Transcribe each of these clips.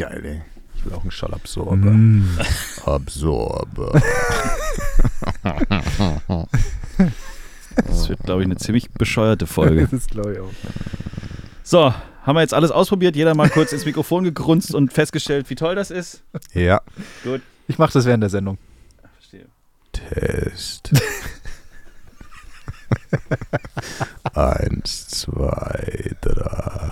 geil, ey. Ich will auch einen Schallabsorber. Mm. Absorber. das wird, glaube ich, eine ziemlich bescheuerte Folge. das glaube ich auch. So, haben wir jetzt alles ausprobiert, jeder mal kurz ins Mikrofon gegrunzt und festgestellt, wie toll das ist. Ja. Gut. Ich mache das während der Sendung. Verstehe. Test. Eins, zwei, drei.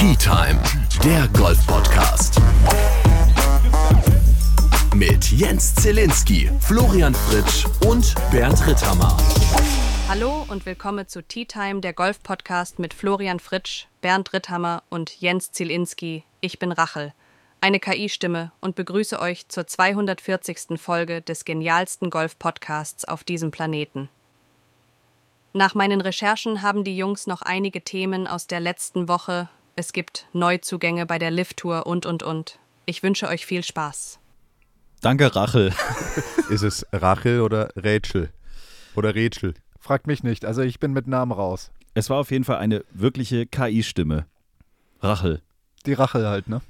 Tea Time, der Golf-Podcast. Mit Jens Zielinski, Florian Fritsch und Bernd Ritthammer. Hallo und willkommen zu Tea Time, der Golf-Podcast mit Florian Fritsch, Bernd Ritthammer und Jens Zielinski. Ich bin Rachel, eine KI-Stimme und begrüße euch zur 240. Folge des genialsten Golf-Podcasts auf diesem Planeten. Nach meinen Recherchen haben die Jungs noch einige Themen aus der letzten Woche es gibt Neuzugänge bei der Lift-Tour und, und, und. Ich wünsche euch viel Spaß. Danke, Rachel. Ist es Rachel oder Rachel? Oder Rachel? Fragt mich nicht. Also ich bin mit Namen raus. Es war auf jeden Fall eine wirkliche KI-Stimme. Rachel. Die Rachel halt, ne?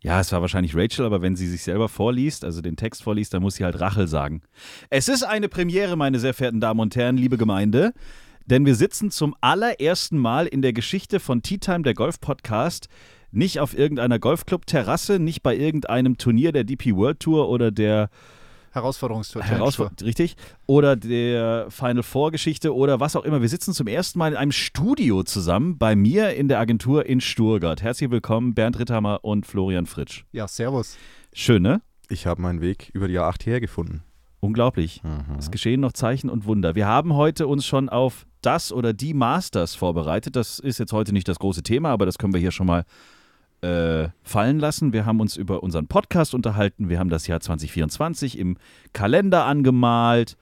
Ja, es war wahrscheinlich Rachel, aber wenn sie sich selber vorliest, also den Text vorliest, dann muss sie halt Rachel sagen. Es ist eine Premiere, meine sehr verehrten Damen und Herren, liebe Gemeinde denn wir sitzen zum allerersten Mal in der Geschichte von Tea Time, der Golf-Podcast, nicht auf irgendeiner Golfclub-Terrasse, nicht bei irgendeinem Turnier der DP World Tour oder der Herausforderungstour. Herausfor richtig. Oder der Final Four Geschichte oder was auch immer. Wir sitzen zum ersten Mal in einem Studio zusammen bei mir in der Agentur in Sturgart. Herzlich willkommen, Bernd Ritthammer und Florian Fritsch. Ja, servus. Schön, ne? Ich habe meinen Weg über die A8 hergefunden. Unglaublich. Mhm. Es geschehen noch Zeichen und Wunder. Wir haben heute uns schon auf das oder die Masters vorbereitet. Das ist jetzt heute nicht das große Thema, aber das können wir hier schon mal äh, fallen lassen. Wir haben uns über unseren Podcast unterhalten. Wir haben das Jahr 2024 im Kalender angemalt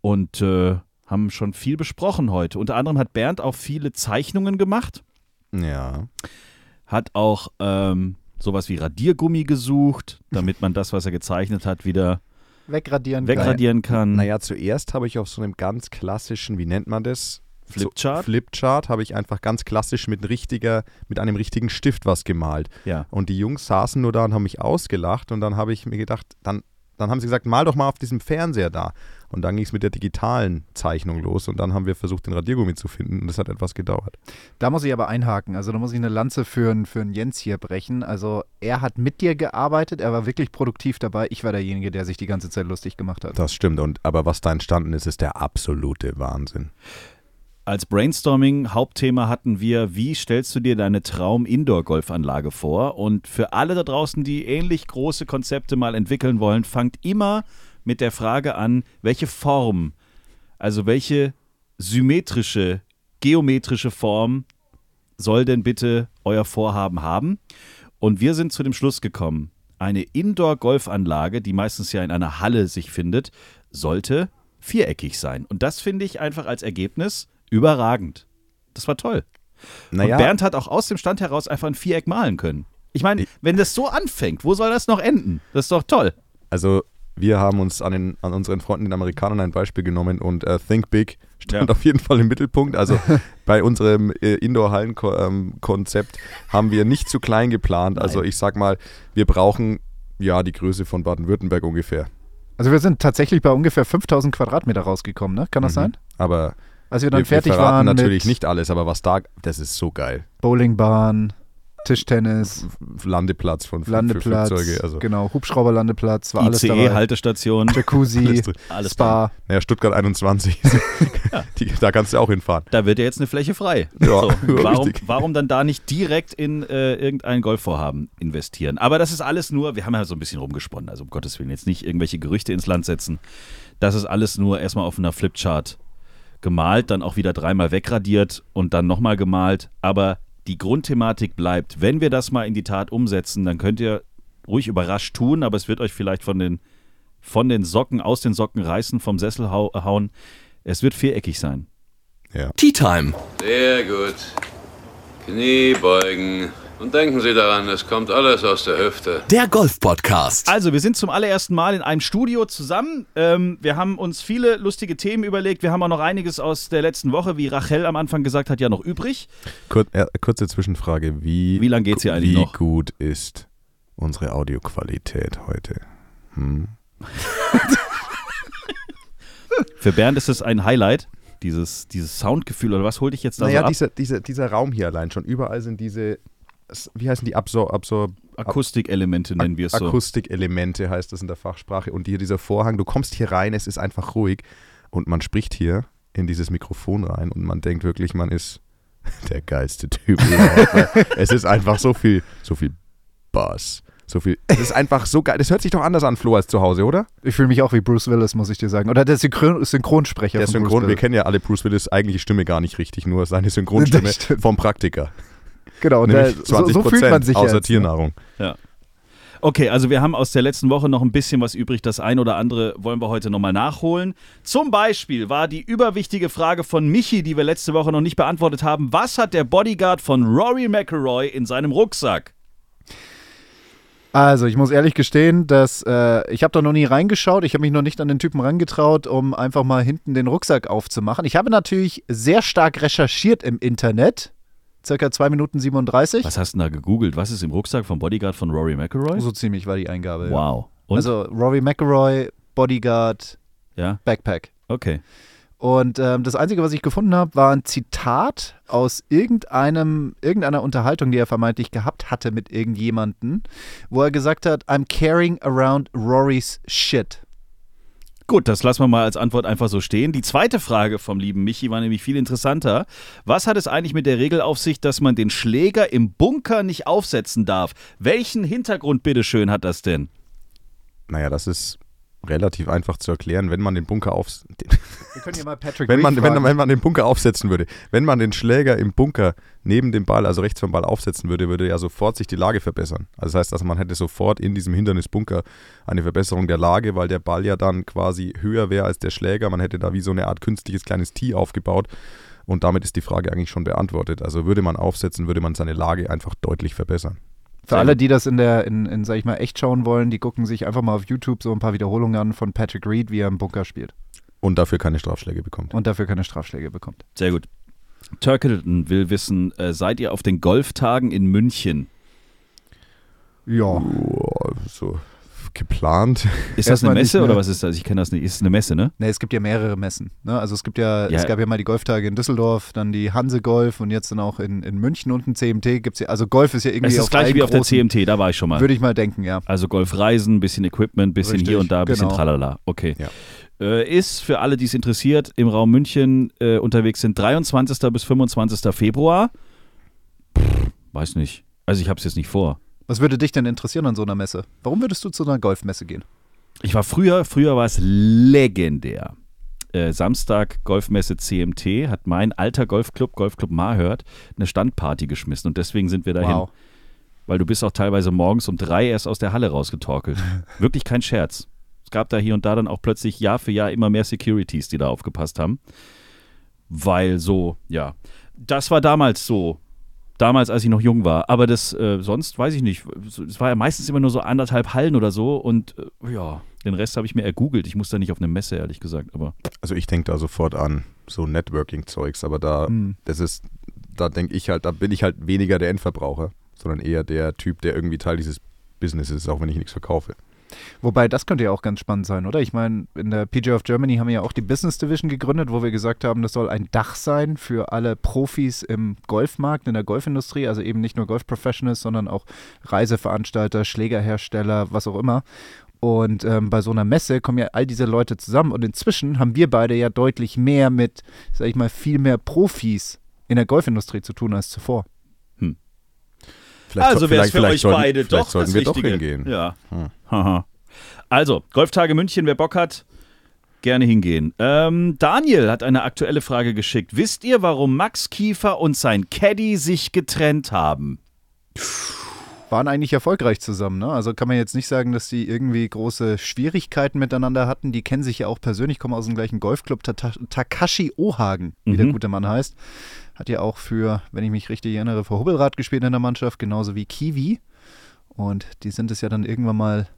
und äh, haben schon viel besprochen heute. Unter anderem hat Bernd auch viele Zeichnungen gemacht. Ja. Hat auch ähm, sowas wie Radiergummi gesucht, damit man das, was er gezeichnet hat, wieder wegradieren, wegradieren kann. kann. Naja, zuerst habe ich auf so einem ganz klassischen, wie nennt man das? Flipchart? So, Flipchart habe ich einfach ganz klassisch mit, richtiger, mit einem richtigen Stift was gemalt. Ja. Und die Jungs saßen nur da und haben mich ausgelacht und dann habe ich mir gedacht, dann, dann haben sie gesagt, mal doch mal auf diesem Fernseher da. Und dann ging es mit der digitalen Zeichnung los und dann haben wir versucht, den Radiergummi zu finden und das hat etwas gedauert. Da muss ich aber einhaken. Also da muss ich eine Lanze für, für einen Jens hier brechen. Also er hat mit dir gearbeitet, er war wirklich produktiv dabei. Ich war derjenige, der sich die ganze Zeit lustig gemacht hat. Das stimmt. Und aber was da entstanden ist, ist der absolute Wahnsinn. Als Brainstorming-Hauptthema hatten wir, wie stellst du dir deine Traum-Indoor-Golfanlage vor? Und für alle da draußen, die ähnlich große Konzepte mal entwickeln wollen, fangt immer mit der Frage an, welche Form, also welche symmetrische, geometrische Form soll denn bitte euer Vorhaben haben? Und wir sind zu dem Schluss gekommen, eine Indoor-Golfanlage, die meistens ja in einer Halle sich findet, sollte viereckig sein. Und das finde ich einfach als Ergebnis überragend. Das war toll. Naja. Und Bernd hat auch aus dem Stand heraus einfach ein Viereck malen können. Ich meine, wenn das so anfängt, wo soll das noch enden? Das ist doch toll. Also wir haben uns an, den, an unseren Freunden, den Amerikanern, ein Beispiel genommen und uh, Think Big stand ja. auf jeden Fall im Mittelpunkt. Also bei unserem äh, Indoor-Hallen-Konzept haben wir nicht zu klein geplant. Also Nein. Also ich sag mal, wir brauchen ja die Größe von Baden-Württemberg ungefähr. Also wir sind tatsächlich bei ungefähr 5000 Quadratmeter rausgekommen, ne? Kann das mhm. sein? Aber als wir dann wir, fertig wir waren natürlich nicht alles, aber was da, das ist so geil. Bowlingbahn, Tischtennis, Landeplatz von Landeplatz, Flugzeuge. Also. Genau, Hubschrauberlandeplatz, war alles dabei. Haltestation, Jacuzzi, alles Spa. Naja, Stuttgart 21, ja. Die, da kannst du auch hinfahren. Da wird ja jetzt eine Fläche frei. Ja, so, warum, warum, dann da nicht direkt in äh, irgendein Golfvorhaben investieren? Aber das ist alles nur, wir haben ja so ein bisschen rumgesponnen, also um Gottes Willen jetzt nicht irgendwelche Gerüchte ins Land setzen. Das ist alles nur erstmal auf einer Flipchart gemalt, dann auch wieder dreimal wegradiert und dann nochmal gemalt. Aber die Grundthematik bleibt. Wenn wir das mal in die Tat umsetzen, dann könnt ihr ruhig überrascht tun, aber es wird euch vielleicht von den, von den Socken, aus den Socken reißen, vom Sessel hau hauen. Es wird viereckig sein. Ja. Tea Time. Sehr gut. Knie beugen. Und denken Sie daran, es kommt alles aus der Hüfte. Der Golf-Podcast. Also, wir sind zum allerersten Mal in einem Studio zusammen. Ähm, wir haben uns viele lustige Themen überlegt. Wir haben auch noch einiges aus der letzten Woche, wie Rachel am Anfang gesagt hat, ja noch übrig. Kur äh, kurze Zwischenfrage. Wie, Wie lang geht's hier eigentlich wie noch? gut ist unsere Audioqualität heute? Hm? Für Bernd ist es ein Highlight, dieses, dieses Soundgefühl. Oder was holt dich jetzt da Naja, so ab? dieser, dieser, dieser Raum hier allein schon. Überall sind diese, wie heißen die, Absor, Absor, Akustikelemente nennen wir es so. Akustikelemente heißt das in der Fachsprache. Und hier dieser Vorhang, du kommst hier rein, es ist einfach ruhig und man spricht hier in dieses Mikrofon rein und man denkt wirklich, man ist der geilste Typ. es ist einfach so viel, so viel Bass. So viel. Es ist einfach so geil. Das hört sich doch anders an, Flo, als zu Hause, oder? Ich fühle mich auch wie Bruce Willis, muss ich dir sagen. Oder der Synchron Synchronsprecher Der von Synchron, Bruce wir kennen ja alle Bruce Willis eigentliche Stimme gar nicht richtig, nur seine Synchronstimme Das vom Praktiker. Genau, und der, Nämlich so, 20 so fühlt man sich außer jetzt, ne? Tiernahrung. Okay, also wir haben aus der letzten Woche noch ein bisschen was übrig. Das ein oder andere wollen wir heute nochmal nachholen. Zum Beispiel war die überwichtige Frage von Michi, die wir letzte Woche noch nicht beantwortet haben. Was hat der Bodyguard von Rory McIlroy in seinem Rucksack? Also, ich muss ehrlich gestehen, dass äh, ich habe da noch nie reingeschaut. Ich habe mich noch nicht an den Typen rangetraut, um einfach mal hinten den Rucksack aufzumachen. Ich habe natürlich sehr stark recherchiert im Internet. Circa 2 Minuten 37. Was hast du denn da gegoogelt? Was ist im Rucksack vom Bodyguard von Rory McIlroy? So ziemlich war die Eingabe. Wow. Und? Also Rory McIlroy, Bodyguard, ja, Backpack. okay. Und ähm, das Einzige, was ich gefunden habe, war ein Zitat aus irgendeinem, irgendeiner Unterhaltung, die er vermeintlich gehabt hatte mit irgendjemanden, wo er gesagt hat, I'm carrying around Rory's shit. Gut, das lassen wir mal als Antwort einfach so stehen. Die zweite Frage vom lieben Michi war nämlich viel interessanter. Was hat es eigentlich mit der Regel auf sich, dass man den Schläger im Bunker nicht aufsetzen darf? Welchen Hintergrund bitteschön hat das denn? Naja, das ist relativ einfach zu erklären, wenn man den Bunker aufs wenn man, wenn, wenn man den Bunker aufsetzen würde. Wenn man den Schläger im Bunker neben dem Ball, also rechts vom Ball aufsetzen würde, würde ja sofort sich die Lage verbessern. Also das heißt, also man hätte sofort in diesem Hindernisbunker eine Verbesserung der Lage, weil der Ball ja dann quasi höher wäre als der Schläger. Man hätte da wie so eine Art künstliches kleines Tee aufgebaut. Und damit ist die Frage eigentlich schon beantwortet. Also würde man aufsetzen, würde man seine Lage einfach deutlich verbessern. Für alle, die das in der, in, in, sag ich mal, echt schauen wollen, die gucken sich einfach mal auf YouTube so ein paar Wiederholungen an von Patrick Reed, wie er im Bunker spielt. Und dafür keine Strafschläge bekommt. Und dafür keine Strafschläge bekommt. Sehr gut. Turkleton will wissen, äh, seid ihr auf den Golftagen in München? Ja. Boah, so geplant. Ist das eine Messe oder was ist das? Ich kenne das nicht. Ist es eine Messe, ne? Ne, es gibt ja mehrere Messen. Ne? Also es gibt ja, Ja. es gab ja mal die Golftage in Düsseldorf, dann die Hanse Golf und jetzt dann auch in, in München und ein CMT gibt's ja. Also Golf ist ja irgendwie Es ist auf gleich wie auf der CMT, da war ich schon mal. Würde ich mal denken, ja. Also Golfreisen, bisschen Equipment, bisschen Richtig, hier und da, bisschen genau. tralala. Okay. Ja. Äh, ist für alle, die es interessiert, im Raum München äh, unterwegs sind 23. bis 25. Februar. Pff, weiß nicht. Also ich habe es jetzt nicht vor. Was würde dich denn interessieren an so einer Messe? Warum würdest du zu einer Golfmesse gehen? Ich war früher, früher war es legendär. Äh, Samstag Golfmesse CMT hat mein alter Golfclub, Golfclub Marhört, eine Standparty geschmissen und deswegen sind wir dahin. Wow. Weil du bist auch teilweise morgens um drei erst aus der Halle rausgetorkelt. Wirklich kein Scherz. Es gab da hier und da dann auch plötzlich Jahr für Jahr immer mehr Securities, die da aufgepasst haben. Weil so, ja. Das war damals so. Damals, als ich noch jung war. Aber das, äh, sonst weiß ich nicht. Es war ja meistens immer nur so anderthalb Hallen oder so. Und äh, ja, den Rest habe ich mir ergoogelt. Ich muss da nicht auf eine Messe, ehrlich gesagt. Aber Also ich denke da sofort an so Networking-Zeugs, aber da, Hm. das ist, da denke ich halt, da bin ich halt weniger der Endverbraucher, sondern eher der Typ, der irgendwie Teil dieses Businesses ist, auch wenn ich nichts verkaufe. Wobei, das könnte ja auch ganz spannend sein, oder? Ich meine, in der PGA of Germany haben wir ja auch die Business Division gegründet, wo wir gesagt haben, das soll ein Dach sein für alle Profis im Golfmarkt, in der Golfindustrie, also eben nicht nur Golf-Professionals, sondern auch Reiseveranstalter, Schlägerhersteller, was auch immer. Und ähm, bei so einer Messe kommen ja all diese Leute zusammen und inzwischen haben wir beide ja deutlich mehr mit, sag ich mal, viel mehr Profis in der Golfindustrie zu tun als zuvor. Vielleicht, also wäre es vielleicht, für vielleicht euch sollten, beide vielleicht doch sollten das wir doch Richtige. hingehen. Ja. Hm. Haha. Also, Golftage München, wer Bock hat, gerne hingehen. Ähm, Daniel hat eine aktuelle Frage geschickt. Wisst ihr, warum Max Kiefer und sein Caddy sich getrennt haben? waren eigentlich erfolgreich zusammen. Ne? Also kann man jetzt nicht sagen, dass die irgendwie große Schwierigkeiten miteinander hatten. Die kennen sich ja auch persönlich, kommen aus dem gleichen Golfclub. Ta Takashi Ohagen, wie mhm. der gute Mann heißt, hat ja auch für, wenn ich mich richtig erinnere, für Hubbelrad gespielt in der Mannschaft, genauso wie Kiwi. Und die sind es ja dann irgendwann mal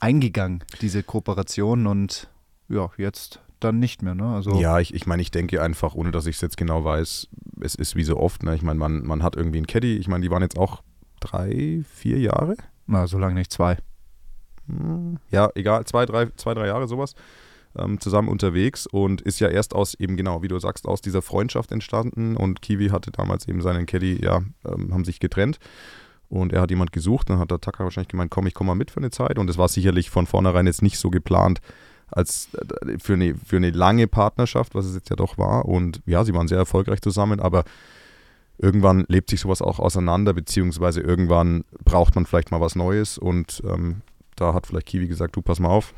eingegangen, diese Kooperation. Und ja, jetzt dann nicht mehr. Ne? Also ja, ich, ich meine, ich denke einfach, ohne dass ich es jetzt genau weiß, es ist wie so oft. Ne? Ich meine, man, man hat irgendwie einen Caddy. Ich meine, die waren jetzt auch drei, vier Jahre. Na, so lange nicht, zwei. Hm, ja, egal, zwei, drei, zwei, drei Jahre sowas ähm, zusammen unterwegs und ist ja erst aus eben genau, wie du sagst, aus dieser Freundschaft entstanden und Kiwi hatte damals eben seinen Caddy, ja, ähm, haben sich getrennt und er hat jemand gesucht, dann hat der Tucker wahrscheinlich gemeint, komm, ich komme mal mit für eine Zeit und es war sicherlich von vornherein jetzt nicht so geplant, als äh, für eine, für eine lange Partnerschaft, was es jetzt ja doch war. Und ja, sie waren sehr erfolgreich zusammen, aber irgendwann lebt sich sowas auch auseinander, beziehungsweise irgendwann braucht man vielleicht mal was Neues und ähm, da hat vielleicht Kiwi gesagt, du pass mal auf.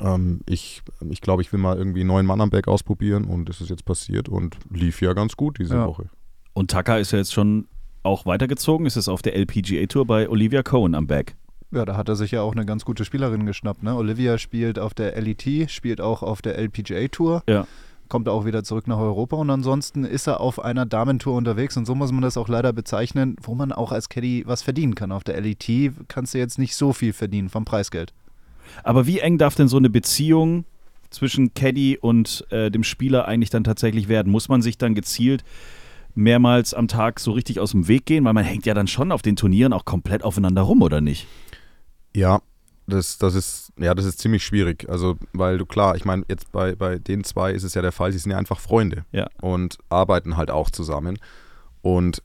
Ähm, ich ich glaube, ich will mal irgendwie einen neuen Mann am Berg ausprobieren und das ist jetzt passiert und lief ja ganz gut diese ja. Woche. Und Taka ist ja jetzt schon auch weitergezogen, ist es auf der LPGA Tour bei Olivia Cohen am Berg. Ja, da hat er sich ja auch eine ganz gute Spielerin geschnappt. Ne? Olivia spielt auf der LET, spielt auch auf der LPGA Tour. Ja. Kommt auch wieder zurück nach Europa und ansonsten ist er auf einer Damentour unterwegs und so muss man das auch leider bezeichnen, wo man auch als Caddy was verdienen kann. Auf der LET kannst du jetzt nicht so viel verdienen vom Preisgeld. Aber wie eng darf denn so eine Beziehung zwischen Caddy und äh, dem Spieler eigentlich dann tatsächlich werden? Muss man sich dann gezielt mehrmals am Tag so richtig aus dem Weg gehen? Weil man hängt ja dann schon auf den Turnieren auch komplett aufeinander rum, oder nicht? Ja, das, das ist, ja, das ist ziemlich schwierig. Also, weil du klar, ich meine, jetzt bei, bei den zwei ist es ja der Fall, sie sind ja einfach Freunde ja. und arbeiten halt auch zusammen. Und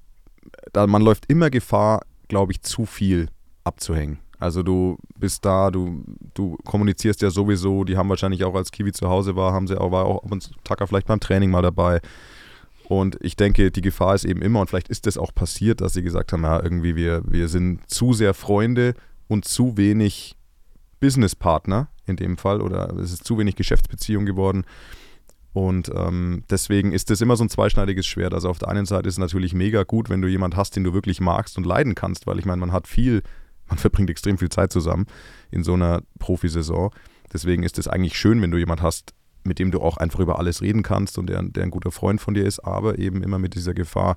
da, man läuft immer Gefahr, glaube ich, zu viel abzuhängen. Also du bist da, du, du kommunizierst ja sowieso, die haben wahrscheinlich auch als Kiwi zu Hause war, haben sie auch, war auch ab und Tacker vielleicht beim Training mal dabei. Und ich denke, die Gefahr ist eben immer, und vielleicht ist das auch passiert, dass sie gesagt haben, ja, irgendwie wir, wir sind zu sehr Freunde, und zu wenig Businesspartner in dem Fall oder es ist zu wenig Geschäftsbeziehung geworden. Und ähm, deswegen ist das immer so ein zweischneidiges Schwert. Also auf der einen Seite ist es natürlich mega gut, wenn du jemanden hast, den du wirklich magst und leiden kannst, weil ich meine, man hat viel, man verbringt extrem viel Zeit zusammen in so einer Profisaison. Deswegen ist es eigentlich schön, wenn du jemanden hast, mit dem du auch einfach über alles reden kannst und der, der ein guter Freund von dir ist, aber eben immer mit dieser Gefahr,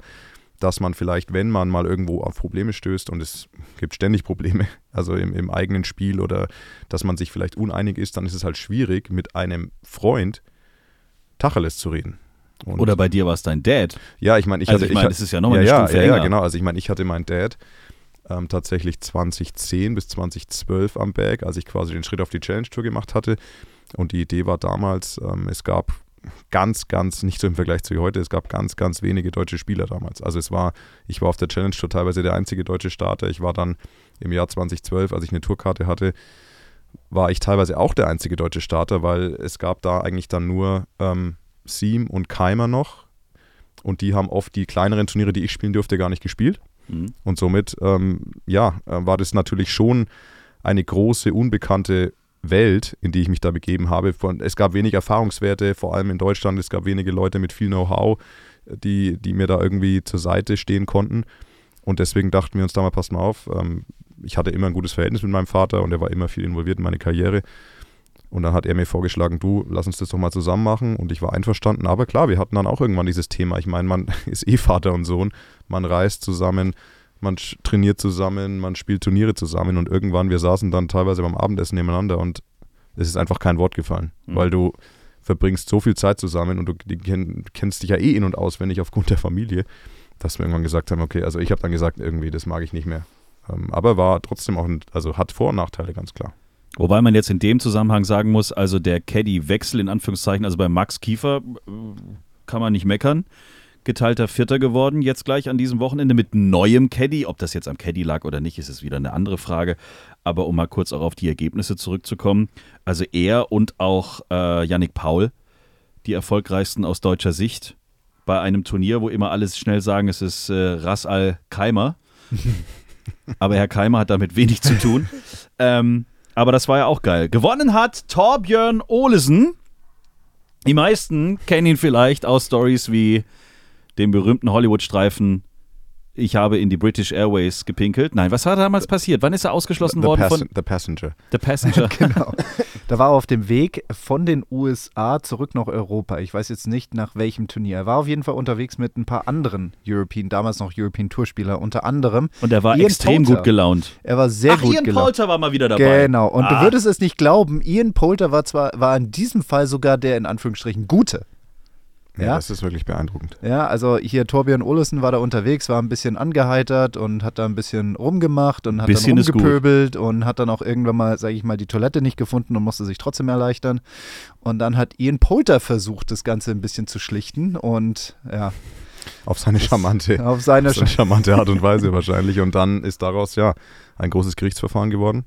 dass man vielleicht, wenn man mal irgendwo auf Probleme stößt, und es gibt ständig Probleme, also im, im eigenen Spiel oder dass man sich vielleicht uneinig ist, dann ist es halt schwierig, mit einem Freund Tacheles zu reden. Und oder bei dir war es dein Dad. Ja, ich meine, ich also hatte. Ich meine, das ist ja nochmal ja, eine Stufe ja, länger. Ja, genau. Also ich meine, ich hatte meinen Dad ähm, tatsächlich 2010 bis 2012 am Berg, als ich quasi den Schritt auf die Challenge Tour gemacht hatte. Und die Idee war damals, ähm, es gab ganz, ganz, nicht so im Vergleich zu heute, es gab ganz, ganz wenige deutsche Spieler damals. Also es war, ich war auf der Challenge Tour teilweise der einzige deutsche Starter. Ich war dann im Jahr 2012, als ich eine Tourkarte hatte, war ich teilweise auch der einzige deutsche Starter, weil es gab da eigentlich dann nur ähm, Siem und Keimer noch. Und die haben oft die kleineren Turniere, die ich spielen durfte, gar nicht gespielt. Mhm. Und somit, ähm, ja, äh, war das natürlich schon eine große, unbekannte Welt, in die ich mich da begeben habe. Von, es gab wenig Erfahrungswerte, vor allem in Deutschland. Es gab wenige Leute mit viel Know-how, die, die mir da irgendwie zur Seite stehen konnten. Und deswegen dachten wir uns da mal, passt mal auf. Ähm, ich hatte immer ein gutes Verhältnis mit meinem Vater und er war immer viel involviert in meine Karriere. Und dann hat er mir vorgeschlagen, du, lass uns das doch mal zusammen machen. Und ich war einverstanden. Aber klar, wir hatten dann auch irgendwann dieses Thema. Ich meine, man ist eh Vater und Sohn. Man reist zusammen, man trainiert zusammen, man spielt Turniere zusammen und irgendwann, wir saßen dann teilweise beim Abendessen nebeneinander und es ist einfach kein Wort gefallen, mhm. weil du verbringst so viel Zeit zusammen und du kenn, kennst dich ja eh in- und auswendig aufgrund der Familie, dass wir irgendwann gesagt haben, okay, also ich habe dann gesagt, irgendwie, das mag ich nicht mehr. Ähm, aber war trotzdem auch, ein, also hat Vor- und Nachteile, ganz klar. Wobei man jetzt in dem Zusammenhang sagen muss, also der Caddy-Wechsel in Anführungszeichen, also bei Max Kiefer äh, kann man nicht meckern geteilter Vierter geworden, jetzt gleich an diesem Wochenende mit neuem Caddy. Ob das jetzt am Caddy lag oder nicht, ist es wieder eine andere Frage. Aber um mal kurz auch auf die Ergebnisse zurückzukommen. Also er und auch äh, Yannick Paul, die erfolgreichsten aus deutscher Sicht, bei einem Turnier, wo immer alles schnell sagen, es ist äh, Ras Al Keimer. aber Herr Keimer hat damit wenig zu tun. ähm, aber das war ja auch geil. Gewonnen hat Torbjörn Olesen. Die meisten kennen ihn vielleicht aus Stories wie dem berühmten Hollywood-Streifen ich habe in die British Airways gepinkelt. Nein, was war damals passiert? Wann ist er ausgeschlossen the, worden pass von the Passenger. The Passenger? Genau. Da war er auf dem Weg von den USA zurück nach Europa. Ich weiß jetzt nicht, nach welchem Turnier. Er war auf jeden Fall unterwegs mit ein paar anderen European, damals noch European Tourspieler, unter anderem. Und er war Ian extrem Poulter. gut gelaunt. Er war sehr Ach, gut Ian gelaunt. Poulter war mal wieder dabei. Genau. Und ah, du würdest es nicht glauben, Ian Poulter war zwar, war in diesem Fall sogar der in Anführungsstrichen Gute. Ja, Ja. das ist wirklich beeindruckend. Ja, also hier Torbjörn Olesen war da unterwegs, war ein bisschen angeheitert und hat da ein bisschen rumgemacht und hat Bisschen dann rumgepöbelt und hat dann auch irgendwann mal, sage ich mal, die Toilette nicht gefunden und musste sich trotzdem erleichtern. Und dann hat Ian Poulter versucht, das Ganze ein bisschen zu schlichten und ja, Auf seine charmante, auf seine auf seine charmante Art und Weise wahrscheinlich. Und dann ist daraus ja ein großes Gerichtsverfahren geworden.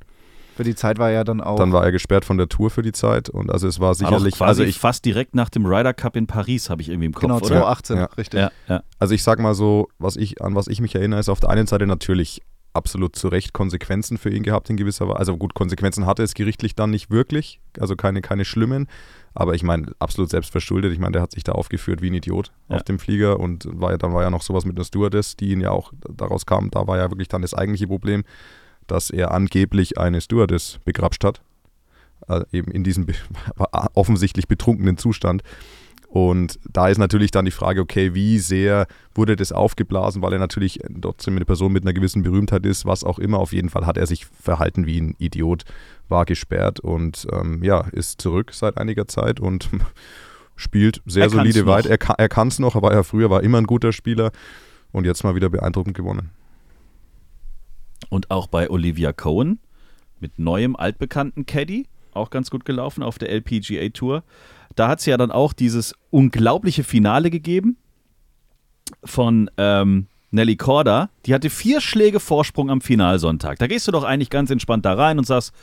Für die Zeit war ja dann auch Dann war er gesperrt von der Tour für die Zeit. Und also es war doch sicherlich, quasi also ich, fast direkt nach dem Ryder Cup in Paris, habe ich irgendwie im Kopf, genau oder? 2018, Ja. richtig. Ja, ja. also ich sag mal so, was ich, an was ich mich erinnere, ist auf der einen Seite natürlich absolut zu Recht Konsequenzen für ihn gehabt in gewisser Weise. Also gut, Konsequenzen hatte es gerichtlich dann nicht wirklich, also keine, keine schlimmen. Aber ich meine, absolut selbstverschuldet. Ich meine, der hat sich da aufgeführt wie ein Idiot Ja. auf dem Flieger und war ja, dann war ja noch sowas mit einer Stewardess, die ihn ja auch daraus kam. Da war ja wirklich dann das eigentliche Problem, dass er angeblich eine Stewardess begrapscht hat. Äh, eben in diesem be offensichtlich betrunkenen Zustand. Und da ist natürlich dann die Frage, okay, wie sehr wurde das aufgeblasen, weil er natürlich trotzdem eine Person mit einer gewissen Berühmtheit ist, was auch immer. Auf jeden Fall hat er sich verhalten wie ein Idiot, war gesperrt und ähm, ja, ist zurück seit einiger Zeit und spielt sehr Er solide weit. Er, er kann es noch, aber er früher war immer ein guter Spieler und jetzt mal wieder beeindruckend gewonnen. Und auch bei Olivia Cohen mit neuem altbekannten Caddy, auch ganz gut gelaufen auf der LPGA Tour. Da hat es ja dann auch dieses unglaubliche Finale gegeben von ähm, Nelly Korda. Die hatte vier Schläge Vorsprung am Finalsonntag. Da gehst du doch eigentlich ganz entspannt da rein und sagst,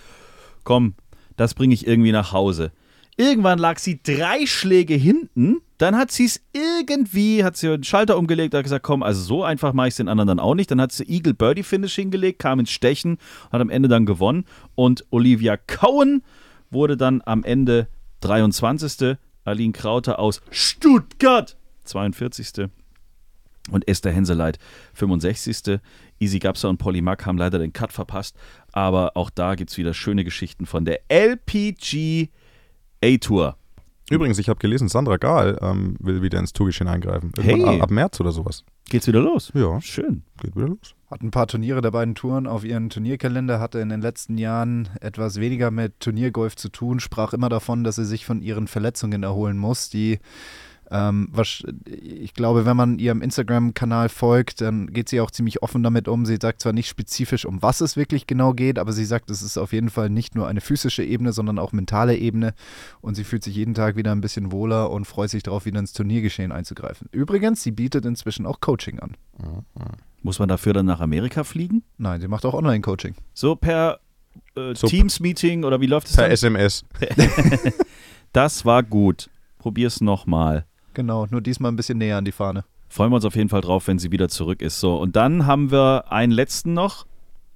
komm, das bringe ich irgendwie nach Hause. Irgendwann lag sie drei Schläge hinten, dann hat sie es irgendwie, hat sie den Schalter umgelegt, hat gesagt, komm, also so einfach mache ich es den anderen dann auch nicht. Dann hat sie Eagle Birdie Finish hingelegt, kam ins Stechen, hat am Ende dann gewonnen und Olivia Cohen wurde dann am Ende 23. Aline Krauter aus Stuttgart 42. Und Esther Henseleit 65. Easy Gapsa und Polly Mack haben leider den Cut verpasst, aber auch da gibt es wieder schöne Geschichten von der LPGA Tour. Übrigens, ich habe gelesen, Sandra Gahl ähm, will wieder ins Tourgeschehen eingreifen. Irgendwann Hey. ab, ab März oder sowas. Geht's wieder los? Ja, Schön. geht wieder los. Hat ein paar Turniere der beiden Touren auf ihren Turnierkalender, hatte in den letzten Jahren etwas weniger mit Turniergolf zu tun, sprach immer davon, dass sie sich von ihren Verletzungen erholen muss, die ähm, wasch- ich glaube, wenn man ihrem Instagram-Kanal folgt, dann geht sie auch ziemlich offen damit um. Sie sagt zwar nicht spezifisch, um was es wirklich genau geht, aber sie sagt, es ist auf jeden Fall nicht nur eine physische Ebene, sondern auch mentale Ebene. Und sie fühlt sich jeden Tag wieder ein bisschen wohler und freut sich darauf, wieder ins Turniergeschehen einzugreifen. Übrigens, sie bietet inzwischen auch Coaching an. Muss man dafür dann nach Amerika fliegen? Nein, sie macht auch Online-Coaching. So per äh, So Teams-Meeting oder wie läuft es Per dann? SMS. Das war gut. Probier's nochmal. Genau, nur diesmal ein bisschen näher an die Fahne. Freuen wir uns auf jeden Fall drauf, wenn sie wieder zurück ist. So, und dann haben wir einen letzten noch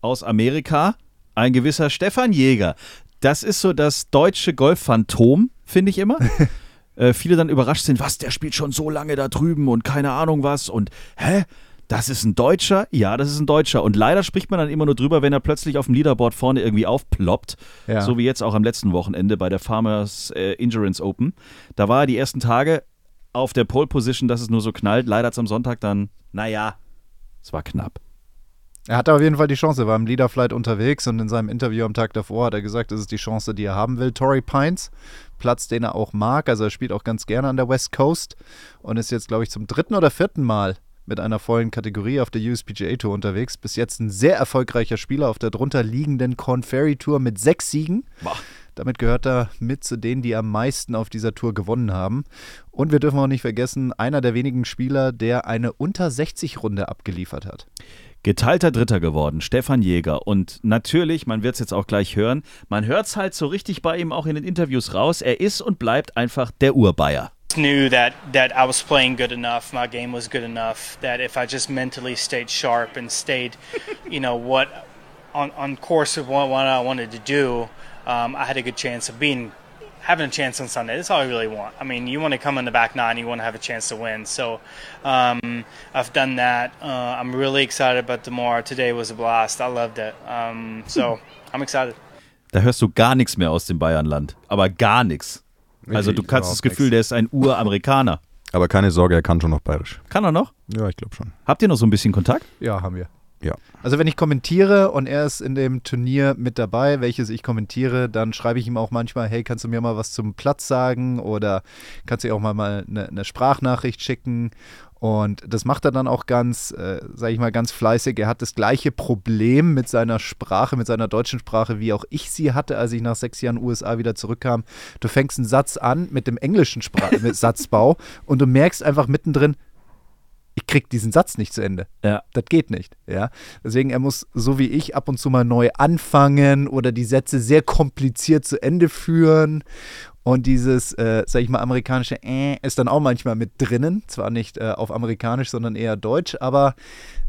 aus Amerika, ein gewisser Stefan Jäger. Das ist so das deutsche Golf-Phantom, finde ich immer. äh, viele dann überrascht sind, was, der spielt schon so lange da drüben und keine Ahnung was und hä? Das ist ein Deutscher? Ja, das ist ein Deutscher. Und leider spricht man dann immer nur drüber, wenn er plötzlich auf dem Leaderboard vorne irgendwie aufploppt. Ja. So wie jetzt auch am letzten Wochenende bei der Farmers äh, Endurance Open. Da war er die ersten Tage auf der Pole Position, dass es nur so knallt. Leider am Sonntag dann, naja, es war knapp. Er hatte auf jeden Fall die Chance, er war im Leaderflight unterwegs und in seinem Interview am Tag davor hat er gesagt, das ist die Chance, die er haben will. Torrey Pines, Platz, den er auch mag, also er spielt auch ganz gerne an der West Coast und ist jetzt, glaube ich, zum dritten oder vierten Mal mit einer vollen Kategorie auf der USPGA Tour unterwegs. Bis jetzt ein sehr erfolgreicher Spieler auf der drunter liegenden Corn Ferry Tour mit sechs Siegen. Boah. Damit gehört er mit zu denen, die am meisten auf dieser Tour gewonnen haben. Und wir dürfen auch nicht vergessen, einer der wenigen Spieler, der eine unter 60 Runde abgeliefert hat. Geteilter Dritter geworden, Stefan Jäger. Und natürlich, man wird es jetzt auch gleich hören, man hört es halt so richtig bei ihm auch in den Interviews raus. Er ist und bleibt einfach der Urbayer. knew that that I was playing good enough, my game was good enough, that if I just mentally stayed sharp and stayed, you know, what on, on course of what, what I wanted to do, um, I had a good chance of being having a chance on Sunday. That's all I really want. I mean, you want to come in the back nine, you want to have a chance to win. So um, I've done that. Uh, I'm really excited about tomorrow. Today was a blast. I loved it. Um, so I'm excited. Da hörst du gar nichts mehr aus dem Bayernland. Aber gar nichts. Also du Ich kannst das Gefühl, der ist ein Uramerikaner. Aber keine Sorge, er kann schon noch bayerisch. Kann er noch? Ja, ich glaube schon. Habt ihr noch so ein bisschen Kontakt? Ja, haben wir. Ja. Also wenn ich kommentiere und er ist in dem Turnier mit dabei, welches ich kommentiere, dann schreibe ich ihm auch manchmal, hey, kannst du mir mal was zum Platz sagen oder kannst du auch mal, mal eine, Sprachnachricht schicken und das macht er dann auch ganz, äh, sage ich mal, ganz fleißig. Er hat das gleiche Problem mit seiner Sprache, mit seiner deutschen Sprache, wie auch ich sie hatte, als ich nach sechs Jahren USA wieder zurückkam. Du fängst einen Satz an mit dem englischen Spra mit Satzbau und du merkst einfach mittendrin, ich krieg diesen Satz nicht zu Ende. Ja. Das geht nicht. Ja? Deswegen, er muss so wie ich ab und zu mal neu anfangen oder die Sätze sehr kompliziert zu Ende führen. Und dieses, äh, sag ich mal, amerikanische äh ist dann auch manchmal mit drinnen. Zwar nicht äh, auf amerikanisch, sondern eher deutsch, aber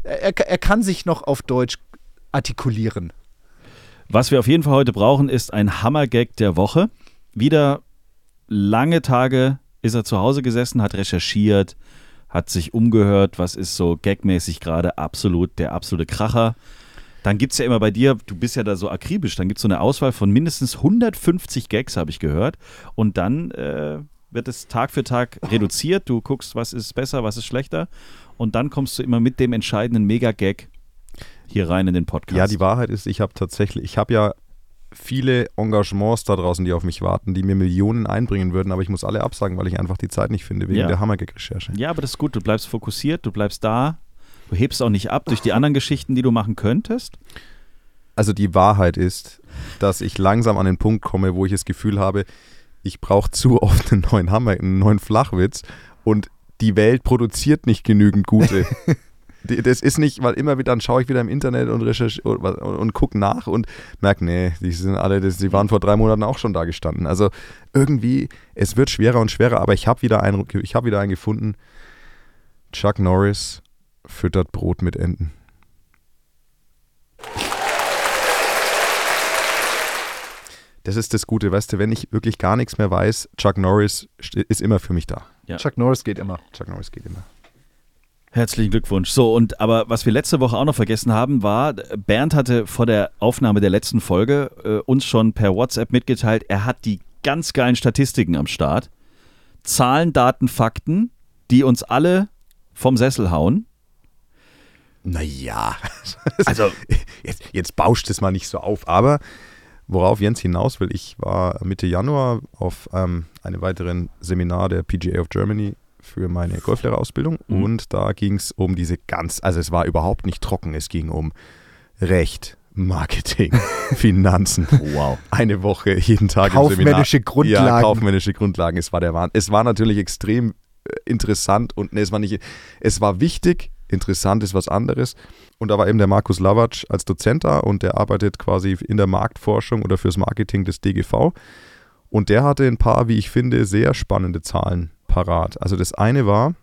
er, er kann sich noch auf Deutsch artikulieren. Was wir auf jeden Fall heute brauchen, ist ein Hammergag der Woche. Wieder lange Tage ist er zu Hause gesessen, hat recherchiert, hat sich umgehört, was ist so gagmäßig gerade absolut der absolute Kracher. Dann gibt es ja immer bei dir, du bist ja da so akribisch, dann gibt es so eine Auswahl von mindestens 150 Gags, habe ich gehört. Und dann äh, wird es Tag für Tag reduziert. Du guckst, was ist besser, was ist schlechter. Und dann kommst du immer mit dem entscheidenden Mega-Gag hier rein in den Podcast. Ja, die Wahrheit ist, ich habe tatsächlich, ich habe ja viele Engagements da draußen, die auf mich warten, die mir Millionen einbringen würden, aber ich muss alle absagen, weil ich einfach die Zeit nicht finde, wegen Ja. der Hammergag-Recherche. Ja, aber das ist gut. Du bleibst fokussiert, du bleibst da. Du hebst auch nicht ab durch die anderen Geschichten, die du machen könntest. Also die Wahrheit ist, dass ich langsam an den Punkt komme, wo ich das Gefühl habe, ich brauche zu oft einen neuen Hammer, einen neuen Flachwitz und die Welt produziert nicht genügend gute. Die- Das ist nicht, weil immer wieder, dann schaue ich wieder im Internet und recherchiere und, und, und gucke nach und merke, nee, die sind alle, das, die waren vor drei Monaten auch schon da gestanden. Also irgendwie, es wird schwerer und schwerer, aber ich habe wieder, einen, ich hab wieder einen gefunden. Chuck Norris füttert Brot mit Enten. Das ist das Gute, weißt du, wenn ich wirklich gar nichts mehr weiß, Chuck Norris st- ist immer für mich da. Ja. Chuck Norris geht immer. Chuck Norris geht immer. Herzlichen Glückwunsch. So, und aber was wir letzte Woche auch noch vergessen haben, war, Bernd hatte vor der Aufnahme der letzten Folge äh, uns schon per WhatsApp mitgeteilt, er hat die ganz geilen Statistiken am Start. Zahlen, Daten, Fakten, die uns alle vom Sessel hauen. Naja, also jetzt, jetzt bauscht es mal nicht so auf, aber worauf Jens hinaus will, ich war Mitte Januar auf ähm, einem weiteren Seminar der PGA of Germany für meine Golflehrerausbildung Mhm. und da ging es um diese ganz, also es war überhaupt nicht trocken, es ging um Recht, Marketing, Finanzen. Wow. Eine Woche, jeden Tag Kaufmännische im Seminar. Grundlagen. Ja, kaufmännische Grundlagen. Es war der Wahnsinn. Es war natürlich extrem äh, interessant und nee, es war nicht, es war wichtig. Interessant ist was anderes. Und da war eben der Markus Lavatsch als Dozent da und der arbeitet quasi in der Marktforschung oder fürs Marketing des DGV. Und der hatte ein paar, wie ich finde, sehr spannende Zahlen parat. Also das eine war,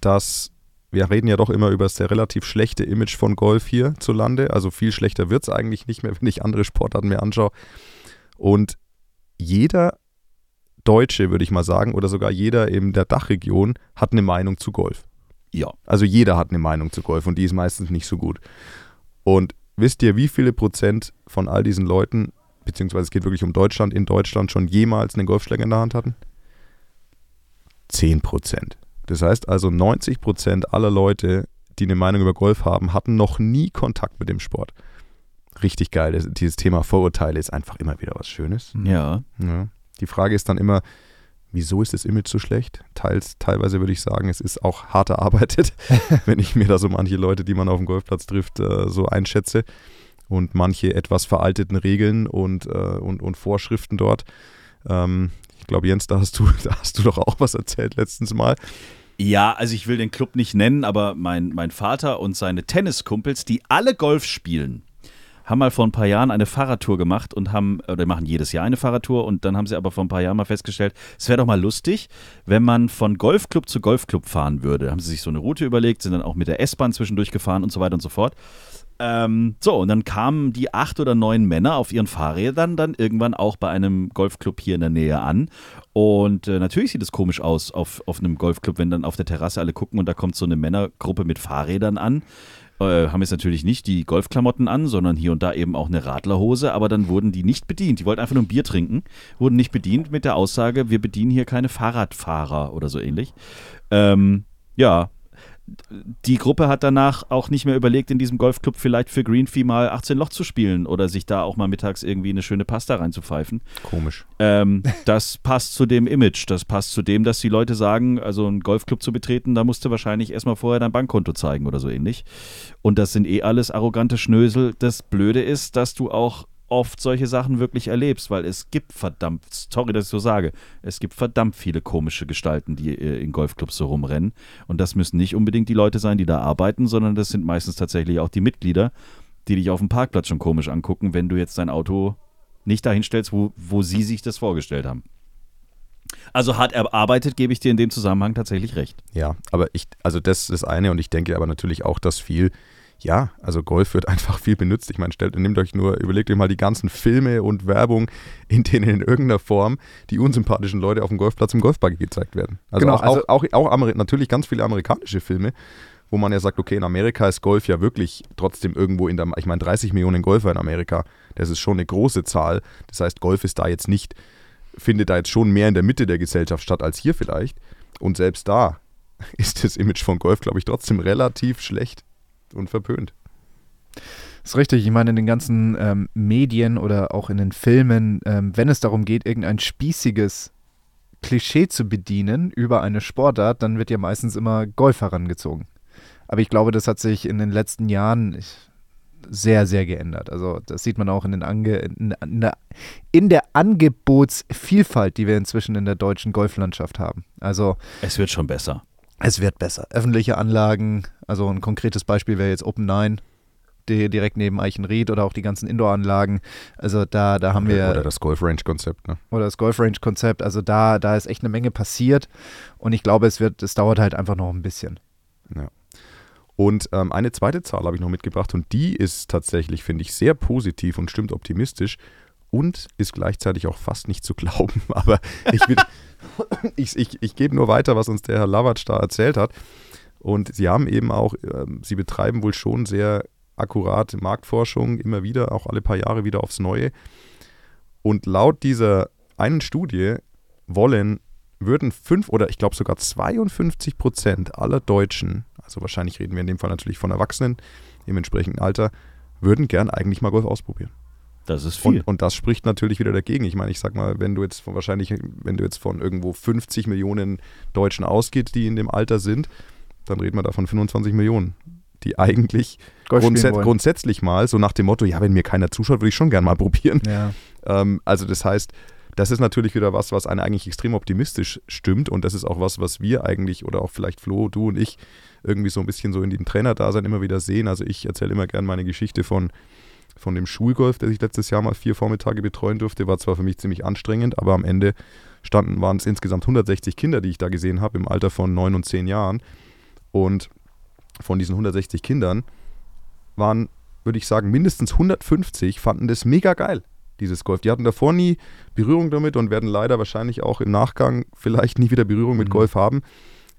dass wir reden ja doch immer über das relativ schlechte Image von Golf hierzulande. Also viel schlechter wird es eigentlich nicht mehr, wenn ich andere Sportarten mir anschaue. Und jeder Deutsche, würde ich mal sagen, oder sogar jeder in der Dachregion hat eine Meinung zu Golf. Ja. Also jeder hat eine Meinung zu Golf und die ist meistens nicht so gut. Und wisst ihr, wie viele Prozent von all diesen Leuten, beziehungsweise es geht wirklich um Deutschland, in Deutschland schon jemals einen Golfschläger in der Hand hatten? 10 Prozent. Das heißt also 90 Prozent aller Leute, die eine Meinung über Golf haben, hatten noch nie Kontakt mit dem Sport. Richtig geil. Das, dieses Thema Vorurteile ist einfach immer wieder was Schönes. Ja. Ja. Die Frage ist dann immer, wieso ist das Image so schlecht? Teils, teilweise würde ich sagen, es ist auch hart erarbeitet, wenn ich mir da so manche Leute, die man auf dem Golfplatz trifft, äh, so einschätze. Und manche etwas veralteten Regeln und, äh, und, und Vorschriften dort. Ähm, ich glaube, Jens, da hast, du, da hast du doch auch was erzählt letztens mal. Ja, also ich will den Club nicht nennen, aber mein, mein Vater und seine Tenniskumpels, die alle Golf spielen, haben mal vor ein paar Jahren eine Fahrradtour gemacht und haben, oder machen jedes Jahr eine Fahrradtour und dann haben sie aber vor ein paar Jahren mal festgestellt, es wäre doch mal lustig, wenn man von Golfclub zu Golfclub fahren würde. Haben sie sich so eine Route überlegt, sind dann auch mit der S-Bahn zwischendurch gefahren und so weiter und so fort. Ähm, so, und dann kamen die acht oder neun Männer auf ihren Fahrrädern dann irgendwann auch bei einem Golfclub hier in der Nähe an. Und äh, natürlich sieht es komisch aus auf, auf einem Golfclub, wenn dann auf der Terrasse alle gucken und da kommt so eine Männergruppe mit Fahrrädern an. Äh, haben jetzt natürlich nicht die Golfklamotten an, sondern hier und da eben auch eine Radlerhose, aber dann wurden die nicht bedient. Die wollten einfach nur ein Bier trinken, wurden nicht bedient mit der Aussage, wir bedienen hier keine Fahrradfahrer oder so ähnlich. Ähm, ja, die Gruppe hat danach auch nicht mehr überlegt, in diesem Golfclub vielleicht für Greenfee mal 18 Loch zu spielen oder sich da auch mal mittags irgendwie eine schöne Pasta reinzupfeifen. Komisch. Ähm, das passt zu dem Image. Das passt zu dem, dass die Leute sagen, also einen Golfclub zu betreten, da musst du wahrscheinlich erstmal vorher dein Bankkonto zeigen oder so ähnlich. Und das sind eh alles arrogante Schnösel. Das Blöde ist, dass du auch oft solche Sachen wirklich erlebst, weil es gibt verdammt, sorry, dass ich so sage, es gibt verdammt viele komische Gestalten, die äh, in Golfclubs so rumrennen. Und das müssen nicht unbedingt die Leute sein, die da arbeiten, sondern das sind meistens tatsächlich auch die Mitglieder, die dich auf dem Parkplatz schon komisch angucken, wenn du jetzt dein Auto nicht dahin stellst, wo, wo sie sich das vorgestellt haben. Also hart erarbeitet, gebe ich dir in dem Zusammenhang tatsächlich recht. Ja, aber ich, also das ist eine und ich denke aber natürlich auch, dass viel ja, also Golf wird einfach viel benutzt. Ich meine, stellt, nehmt euch nur, überlegt euch mal die ganzen Filme und Werbung, in denen in irgendeiner Form die unsympathischen Leute auf dem Golfplatz im Golfbuggy gezeigt werden. Also, Genau, auch, also- auch, auch, auch natürlich ganz viele amerikanische Filme, wo man ja sagt, okay, in Amerika ist Golf ja wirklich trotzdem irgendwo in der, ich meine, 30 Millionen Golfer in Amerika, das ist schon eine große Zahl. Das heißt, Golf ist da jetzt nicht, findet da jetzt schon mehr in der Mitte der Gesellschaft statt als hier vielleicht. Und selbst da ist das Image von Golf, glaube ich, trotzdem relativ schlecht und verpönt. ist richtig. Ich meine, in den ganzen ähm, Medien oder auch in den Filmen, ähm, wenn es darum geht, irgendein spießiges Klischee zu bedienen über eine Sportart, dann wird ja meistens immer Golf herangezogen. Aber ich glaube, das hat sich in den letzten Jahren sehr, sehr geändert. Also das sieht man auch in, den Ange in, in, der, in der Angebotsvielfalt, die wir inzwischen in der deutschen Golflandschaft haben. Also Es wird schon besser. Es wird besser. Öffentliche Anlagen, also ein konkretes Beispiel wäre jetzt Open 9, die direkt neben Eichenried oder auch die ganzen Indoor-Anlagen. Also da, da haben wir, Oder das Golf-Range-Konzept. Ne? oder das Golf-Range-Konzept, also da, da ist echt eine Menge passiert und ich glaube, es wird, es dauert halt einfach noch ein bisschen. Ja. Und ähm, eine zweite Zahl habe ich noch mitgebracht und die ist tatsächlich, finde ich, sehr positiv und stimmt optimistisch und ist gleichzeitig auch fast nicht zu glauben. Aber ich, will- ich, ich, ich gebe nur weiter, was uns der Herr Lavatsch da erzählt hat. Und sie haben eben auch, ähm, sie betreiben wohl schon sehr akkurate Marktforschung, immer wieder, auch alle paar Jahre wieder aufs Neue. Und laut dieser einen Studie wollen, würden fünf oder ich glaube sogar 52 Prozent aller Deutschen, also wahrscheinlich reden wir in dem Fall natürlich von Erwachsenen im entsprechenden Alter, würden gern eigentlich mal Golf ausprobieren. Das ist viel. Und, und das spricht natürlich wieder dagegen. Ich meine, ich sag mal, wenn du jetzt von wahrscheinlich, wenn du jetzt von irgendwo 50 Millionen Deutschen ausgeht, die in dem Alter sind, dann reden wir da von 25 Millionen, die eigentlich grundsä wollen. grundsätzlich mal so nach dem Motto, ja, wenn mir keiner zuschaut, würde ich schon gern mal probieren. Ja. Ähm, also das heißt, das ist natürlich wieder was, was einen eigentlich extrem optimistisch stimmt und das ist auch was, was wir eigentlich oder auch vielleicht Flo, du und ich irgendwie so ein bisschen so in den Trainerdasein immer wieder sehen. Also ich erzähle immer gern meine Geschichte von, von dem Schulgolf, der ich letztes Jahr mal vier Vormittage betreuen durfte. War zwar für mich ziemlich anstrengend, aber am Ende standen, waren es insgesamt 160 Kinder, die ich da gesehen habe im Alter von neun und zehn Jahren. Und von diesen 160 Kindern waren, würde ich sagen, mindestens 150 fanden das mega geil, dieses Golf. Die hatten davor nie Berührung damit und werden leider wahrscheinlich auch im Nachgang vielleicht nie wieder Berührung mit Mhm. Golf haben.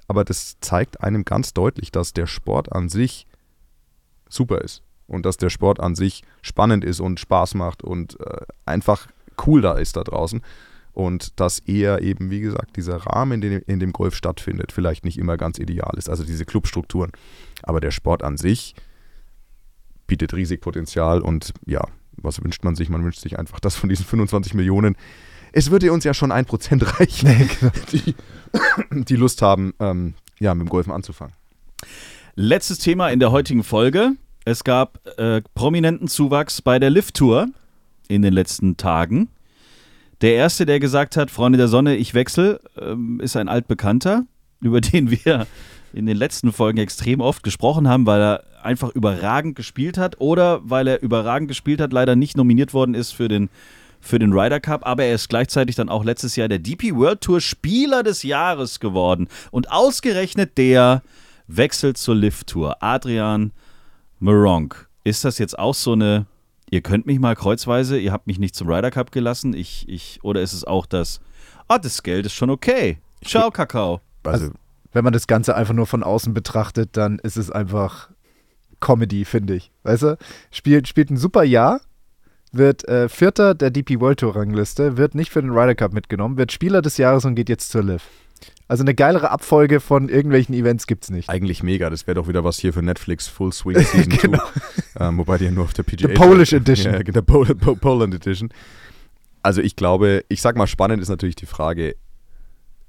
Aber das zeigt einem ganz deutlich, dass der Sport an sich super ist und dass der Sport an sich spannend ist und Spaß macht und äh, einfach cool da ist da draußen. Und dass eher eben, wie gesagt, dieser Rahmen, in dem, in dem Golf stattfindet, vielleicht nicht immer ganz ideal ist. Also diese Clubstrukturen. Aber der Sport an sich bietet riesig Potenzial und ja, was wünscht man sich? Man wünscht sich einfach, dass von diesen 25 Millionen, es würde uns ja schon ein Prozent reichen, die, die Lust haben, ähm, ja, mit dem Golfen anzufangen. Letztes Thema in der heutigen Folge. Es gab äh, prominenten Zuwachs bei der Lift-Tour in den letzten Tagen. Der erste, der gesagt hat, Freunde der Sonne, ich wechsle, ähm, ist ein altbekannter, über den wir in den letzten Folgen extrem oft gesprochen haben, weil er einfach überragend gespielt hat oder weil er überragend gespielt hat, leider nicht nominiert worden ist für den, für den Ryder Cup, aber er ist gleichzeitig dann auch letztes Jahr der DP World Tour Spieler des Jahres geworden. Und ausgerechnet der wechselt zur Lift Tour. Adrian Meronk. Ist das jetzt auch so eine, ihr könnt mich mal kreuzweise, ihr habt mich nicht zum Ryder Cup gelassen, ich, ich, oder ist es auch das, ah, das Geld ist schon okay. Ciao, Kakao. Also, Wenn man das Ganze einfach nur von außen betrachtet, dann ist es einfach Comedy, finde ich. Weißt du? Spielt, spielt ein super Jahr, wird äh, Vierter der DP World Tour Rangliste, wird nicht für den Ryder Cup mitgenommen, wird Spieler des Jahres und geht jetzt zur Liv. Also eine geilere Abfolge von irgendwelchen Events gibt's nicht. eigentlich mega. Das wäre doch wieder was hier für Netflix Full Swing Season 2. ähm, wobei die ja nur auf der PGA The Polish Edition. Ja, der Pol Pol Poland Edition. Also ich glaube, ich sag mal, spannend ist natürlich die Frage,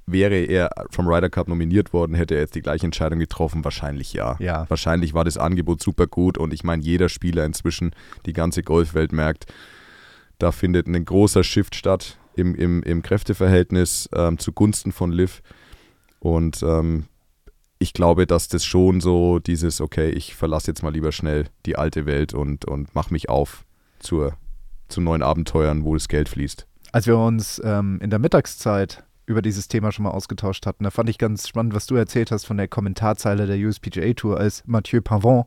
wäre er vom Ryder Cup nominiert worden, hätte er jetzt die gleiche Entscheidung getroffen? Wahrscheinlich ja. Ja. Wahrscheinlich war das Angebot super gut und ich meine, jeder Spieler inzwischen, die ganze Golfwelt merkt, da findet ein großer Shift statt im, im, im Kräfteverhältnis ähm, zugunsten von Liv. Und ähm, ich glaube, dass das schon so dieses, okay, ich verlasse jetzt mal lieber schnell die alte Welt und, und mache mich auf zur, zu neuen Abenteuern, wo das Geld fließt. Als wir uns ähm, in der Mittagszeit über dieses Thema schon mal ausgetauscht hatten, da fand ich ganz spannend, was du erzählt hast von der Kommentarzeile der USPGA Tour, als Mathieu Pavon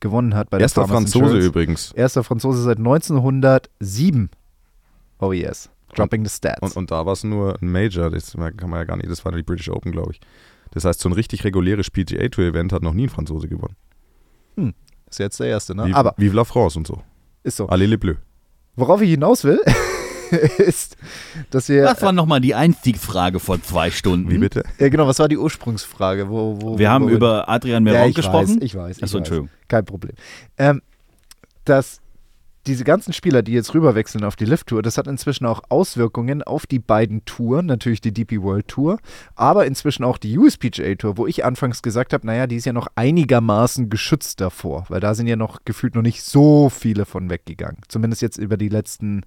gewonnen hat bei der Erster Farmers Franzose Insurance. übrigens. Erster Franzose seit 1907. Oh yes. Dropping the stats. Und, und da war es nur ein Major, das kann man ja gar nicht, das war die British Open, glaube ich. Das heißt, so ein richtig reguläres PGA Tour Event hat noch nie ein Franzose gewonnen. ist jetzt der erste, ne? Vive, Aber Vive la France und so. ist so. Allez les Bleus. Worauf ich hinaus will, ist, dass wir. Das war nochmal die Einstiegsfrage vor zwei Stunden. Wie bitte? Ja, genau, was war die Ursprungsfrage? Wo, wo, Wir haben wo über Adrian ja, Meron ich gesprochen. Weiß, ich weiß. Ich Achso, weiß. Entschuldigung. Kein Problem. Ähm, dass diese ganzen Spieler, die jetzt rüberwechseln auf die Lift Tour, das hat inzwischen auch Auswirkungen auf die beiden Touren, natürlich die DP World Tour, aber inzwischen auch die USPGA Tour, wo ich anfangs gesagt habe, naja, die ist ja noch einigermaßen geschützt davor, weil da sind ja noch gefühlt noch nicht so viele von weggegangen. Zumindest jetzt über die letzten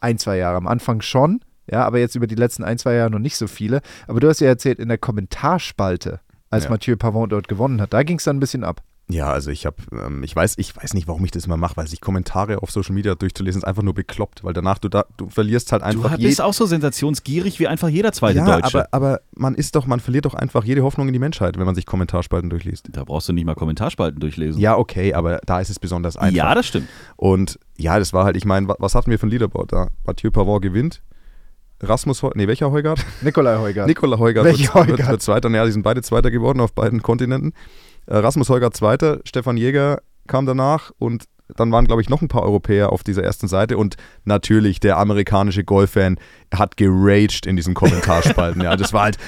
ein, zwei Jahre. Am Anfang schon, ja, aber jetzt über die letzten ein, zwei Jahre noch nicht so viele. Aber du hast ja erzählt, in der Kommentarspalte, als Ja. Mathieu Pavon dort gewonnen hat, da ging es dann ein bisschen ab. Ja, also ich habe, ähm, ich weiß, ich weiß nicht, warum ich das immer mache, weil sich Kommentare auf Social Media durchzulesen ist einfach nur bekloppt, weil danach du da, du verlierst halt Du einfach bist jed- auch so sensationsgierig wie einfach jeder zweite ja, Deutsche. aber, aber man ist doch, man verliert doch einfach jede Hoffnung in die Menschheit, wenn man sich Kommentarspalten durchliest. da brauchst du nicht mal Kommentarspalten durchlesen. Ja, okay, aber da ist es besonders einfach. ja das stimmt. Und ja, das war halt, ich meine, wa- was hatten wir für ein Leaderboard da? Mathieu Pavon gewinnt. Rasmus, nee, welcher Heugart? Nikolai Heugart. Nikola Heugart Welcher wird, wird, Heugart? wird Zweiter. Ja, die sind beide Zweiter geworden auf beiden Kontinenten. Rasmus Heugart Zweiter, Stefan Jäger kam danach und dann waren, glaube ich, noch ein paar Europäer auf dieser ersten Seite und natürlich der amerikanische Golffan hat geraged in diesen Kommentarspalten. ja, das war halt.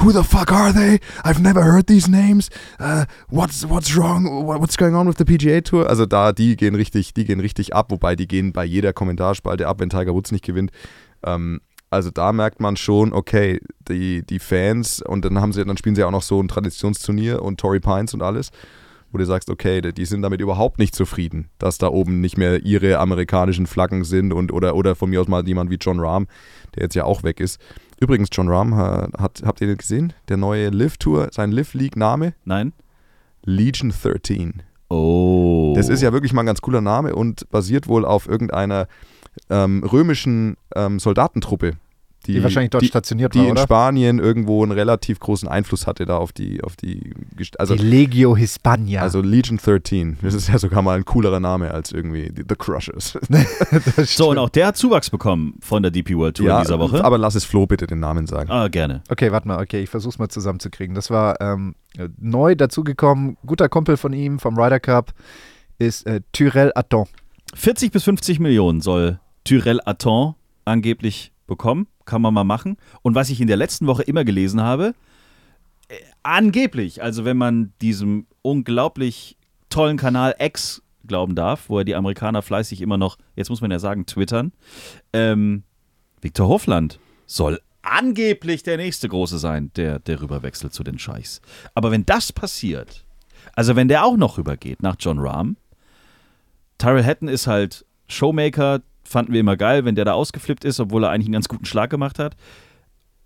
Who the fuck are they? I've never heard these names. Uh, what's what's wrong? What- What's going on with the PGA Tour? Also da die gehen richtig, die gehen richtig ab, wobei die gehen bei jeder Kommentarspalte ab, wenn Tiger Woods nicht gewinnt. Ähm, also da merkt man schon, okay, die, die Fans und dann haben sie, dann spielen sie auch noch so ein Traditionsturnier und Tory Pines und alles, wo du sagst, okay, die sind damit überhaupt nicht zufrieden, dass da oben nicht mehr ihre amerikanischen Flaggen sind und oder, oder von mir aus mal jemand wie John Rahm, der jetzt ja auch weg ist. Übrigens, John Rahm ha- hat, habt ihr den gesehen? Der neue Live Tour, sein Live League Name? Nein? Legion 13. Oh. Das ist ja wirklich mal ein ganz cooler Name und basiert wohl auf irgendeiner ähm, römischen ähm, Soldatentruppe. Die wahrscheinlich dort stationiert die war, in oder? Spanien irgendwo einen relativ großen Einfluss hatte da auf die, auf die, also, die Legio Hispania. also Legion 13. Das ist ja sogar mal ein coolerer Name als irgendwie die, The Crushers. so, und auch der hat Zuwachs bekommen von der DP World Tour in dieser Woche. aber lass es Flo bitte den Namen sagen. ah, gerne. Okay, warte mal, okay, ich versuch's mal zusammenzukriegen. Das war ähm, neu dazugekommen, guter Kumpel von ihm vom Ryder Cup ist äh, Tyrell Atton. 40 bis 50 Millionen soll Tyrell Atton angeblich bekommen. Kann man mal machen. Und was ich in der letzten Woche immer gelesen habe, äh, angeblich, also wenn man diesem unglaublich tollen Kanal X glauben darf, wo er die Amerikaner fleißig immer noch, jetzt muss man ja sagen, twittern, ähm, Viktor Hofland soll angeblich der nächste Große sein, der, der rüberwechselt zu den Scheichs. Aber wenn das passiert, also wenn der auch noch rübergeht nach John Rahm, Tyrell Hatton ist halt Showmaker, fanden wir immer geil, wenn der da ausgeflippt ist, obwohl er eigentlich einen ganz guten Schlag gemacht hat.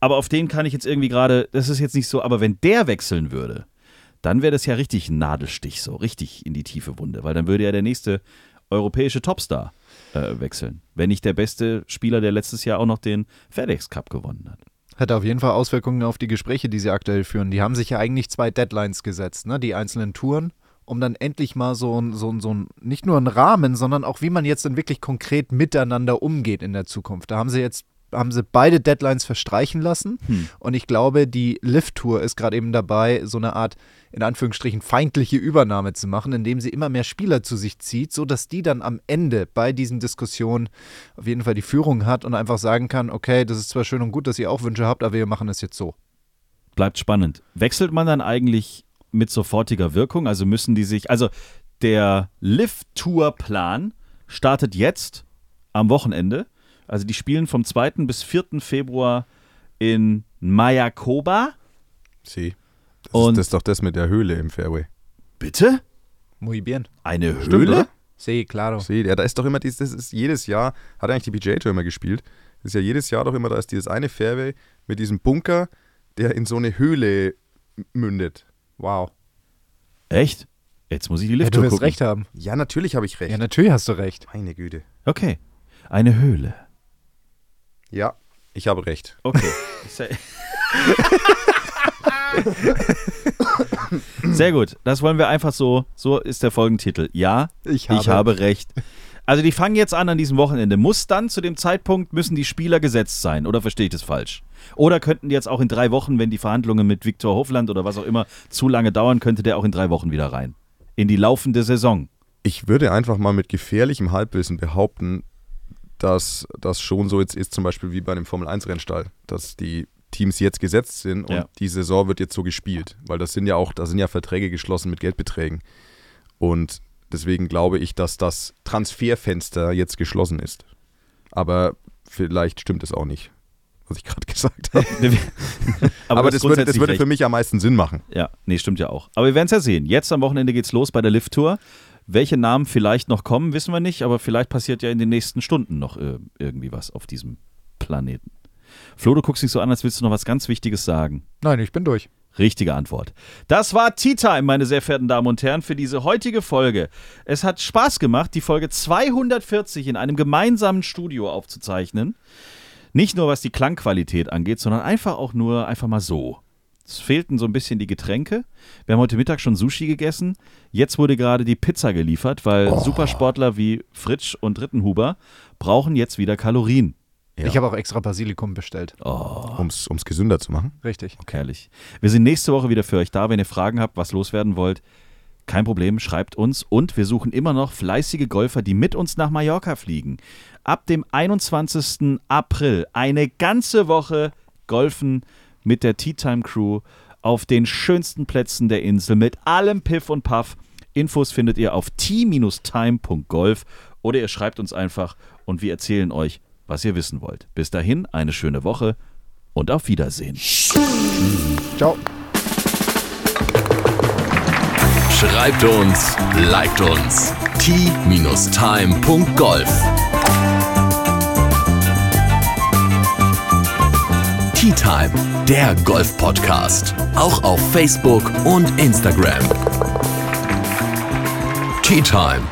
Aber auf den kann ich jetzt irgendwie gerade, das ist jetzt nicht so, aber wenn der wechseln würde, dann wäre das ja richtig ein Nadelstich, so richtig in die tiefe Wunde, weil dann würde ja der nächste europäische Topstar äh, wechseln, wenn nicht der beste Spieler, der letztes Jahr auch noch den FedEx Cup gewonnen hat. Hat auf jeden Fall Auswirkungen auf die Gespräche, die sie aktuell führen. Die haben sich ja eigentlich zwei Deadlines gesetzt, ne? die einzelnen Touren, um dann endlich mal so ein, so ein, so ein, nicht nur einen Rahmen, sondern auch wie man jetzt dann wirklich konkret miteinander umgeht in der Zukunft. Da haben sie jetzt haben sie beide Deadlines verstreichen lassen. Hm. Und ich glaube, die Lift-Tour ist gerade eben dabei, so eine Art, in Anführungsstrichen, feindliche Übernahme zu machen, indem sie immer mehr Spieler zu sich zieht, sodass die dann am Ende bei diesen Diskussionen auf jeden Fall die Führung hat und einfach sagen kann, okay, das ist zwar schön und gut, dass ihr auch Wünsche habt, aber wir machen es jetzt so. Bleibt spannend. Wechselt man dann eigentlich mit sofortiger Wirkung? Also müssen die sich, also der Lift-Tour-Plan startet jetzt am Wochenende. Also die spielen vom 2. bis 4. Februar in Mayakoba. Sie. Das, Und- ist, das ist doch das mit der Höhle im Fairway. Bitte? Muy bien. Eine Stimmt, Höhle? oder? Sí, claro. Sie, ja, da ist doch immer dieses, das ist jedes Jahr, hat eigentlich die PGA Tour immer gespielt. Das ist ja jedes Jahr doch immer, da ist dieses eine Fairway mit diesem Bunker, der in so eine Höhle mündet. Wow. Echt? Jetzt muss ich die Ja, du wirst gucken. recht haben. Ja, natürlich habe ich recht. Ja, natürlich hast du recht. Meine Güte. Okay. Eine Höhle. Ja, ich habe recht. Okay. Sehr gut. Das wollen wir einfach so. So ist der Folgentitel. Ja, Ich ich habe recht. Also die fangen jetzt an an diesem Wochenende. Muss dann zu dem Zeitpunkt müssen die Spieler gesetzt sein? Oder verstehe ich das falsch? Oder könnten die jetzt auch in drei Wochen, wenn die Verhandlungen mit Viktor Hofland oder was auch immer zu lange dauern, könnte der auch in drei Wochen wieder rein? In die laufende Saison. Ich würde einfach mal mit gefährlichem Halbwissen behaupten, dass das schon so jetzt ist, zum Beispiel wie bei einem Formel-1-Rennstall, dass die Teams jetzt gesetzt sind und Ja. die Saison wird jetzt so gespielt. Weil das sind ja auch, da sind ja Verträge geschlossen mit Geldbeträgen. Und deswegen glaube ich, dass das Transferfenster jetzt geschlossen ist. Aber vielleicht stimmt es auch nicht, was ich gerade gesagt habe. Aber, du das, würde, das würde für mich am meisten Sinn machen. Ja, nee, stimmt ja auch. Aber wir werden es ja sehen. Jetzt am Wochenende geht's los bei der Lift-Tour. Welche Namen vielleicht noch kommen, wissen wir nicht, aber vielleicht passiert ja in den nächsten Stunden noch äh, irgendwie was auf diesem Planeten. Flo, du guckst dich so an, als willst du noch was ganz Wichtiges sagen. Nein, ich bin durch. Richtige Antwort. Das war Tea Time, meine sehr verehrten Damen und Herren, für diese heutige Folge. Es hat Spaß gemacht, die Folge 240 in einem gemeinsamen Studio aufzuzeichnen. Nicht nur was die Klangqualität angeht, sondern einfach auch nur einfach mal so. Es fehlten so ein bisschen die Getränke. Wir haben heute Mittag schon Sushi gegessen. Jetzt wurde gerade die Pizza geliefert, weil Supersportler wie Fritsch und Rittenhuber brauchen jetzt wieder Kalorien. Ja. Ich habe auch extra Basilikum bestellt. Um es gesünder zu machen. Richtig. Herrlich. Wir sind nächste Woche wieder für euch da. Wenn ihr Fragen habt, was loswerden wollt, kein Problem, schreibt uns. Und wir suchen immer noch fleißige Golfer, die mit uns nach Mallorca fliegen. Ab dem 21. April eine ganze Woche golfen mit der Tea Time Crew auf den schönsten Plätzen der Insel mit allem Piff und Puff. Infos findet ihr auf t-time.golf oder ihr schreibt uns einfach und wir erzählen euch, was ihr wissen wollt. Bis dahin eine schöne Woche und auf Wiedersehen. Ciao. Schreibt uns, liked uns. t-time.golf Tea Time, der Golf-Podcast. Auch auf Facebook und Instagram. Tea Time.